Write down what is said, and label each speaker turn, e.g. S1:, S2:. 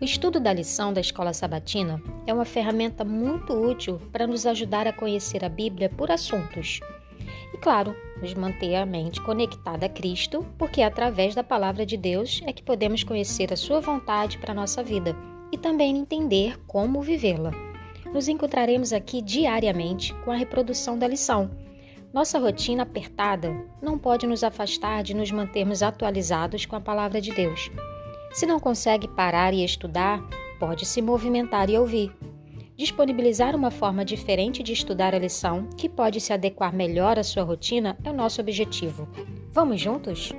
S1: O estudo da lição da escola sabatina é uma ferramenta muito útil para nos ajudar a conhecer a Bíblia por assuntos. E, claro, nos manter a mente conectada a Cristo, porque é através da palavra de Deus é que podemos conhecer a Sua vontade para a nossa vida e também entender como vivê-la. Nos encontraremos aqui diariamente com a reprodução da lição. Nossa rotina apertada não pode nos afastar de nos mantermos atualizados com a palavra de Deus. Se não consegue parar e estudar, pode se movimentar e ouvir. Disponibilizar uma forma diferente de estudar a lição, que pode se adequar melhor à sua rotina, é o nosso objetivo. Vamos juntos?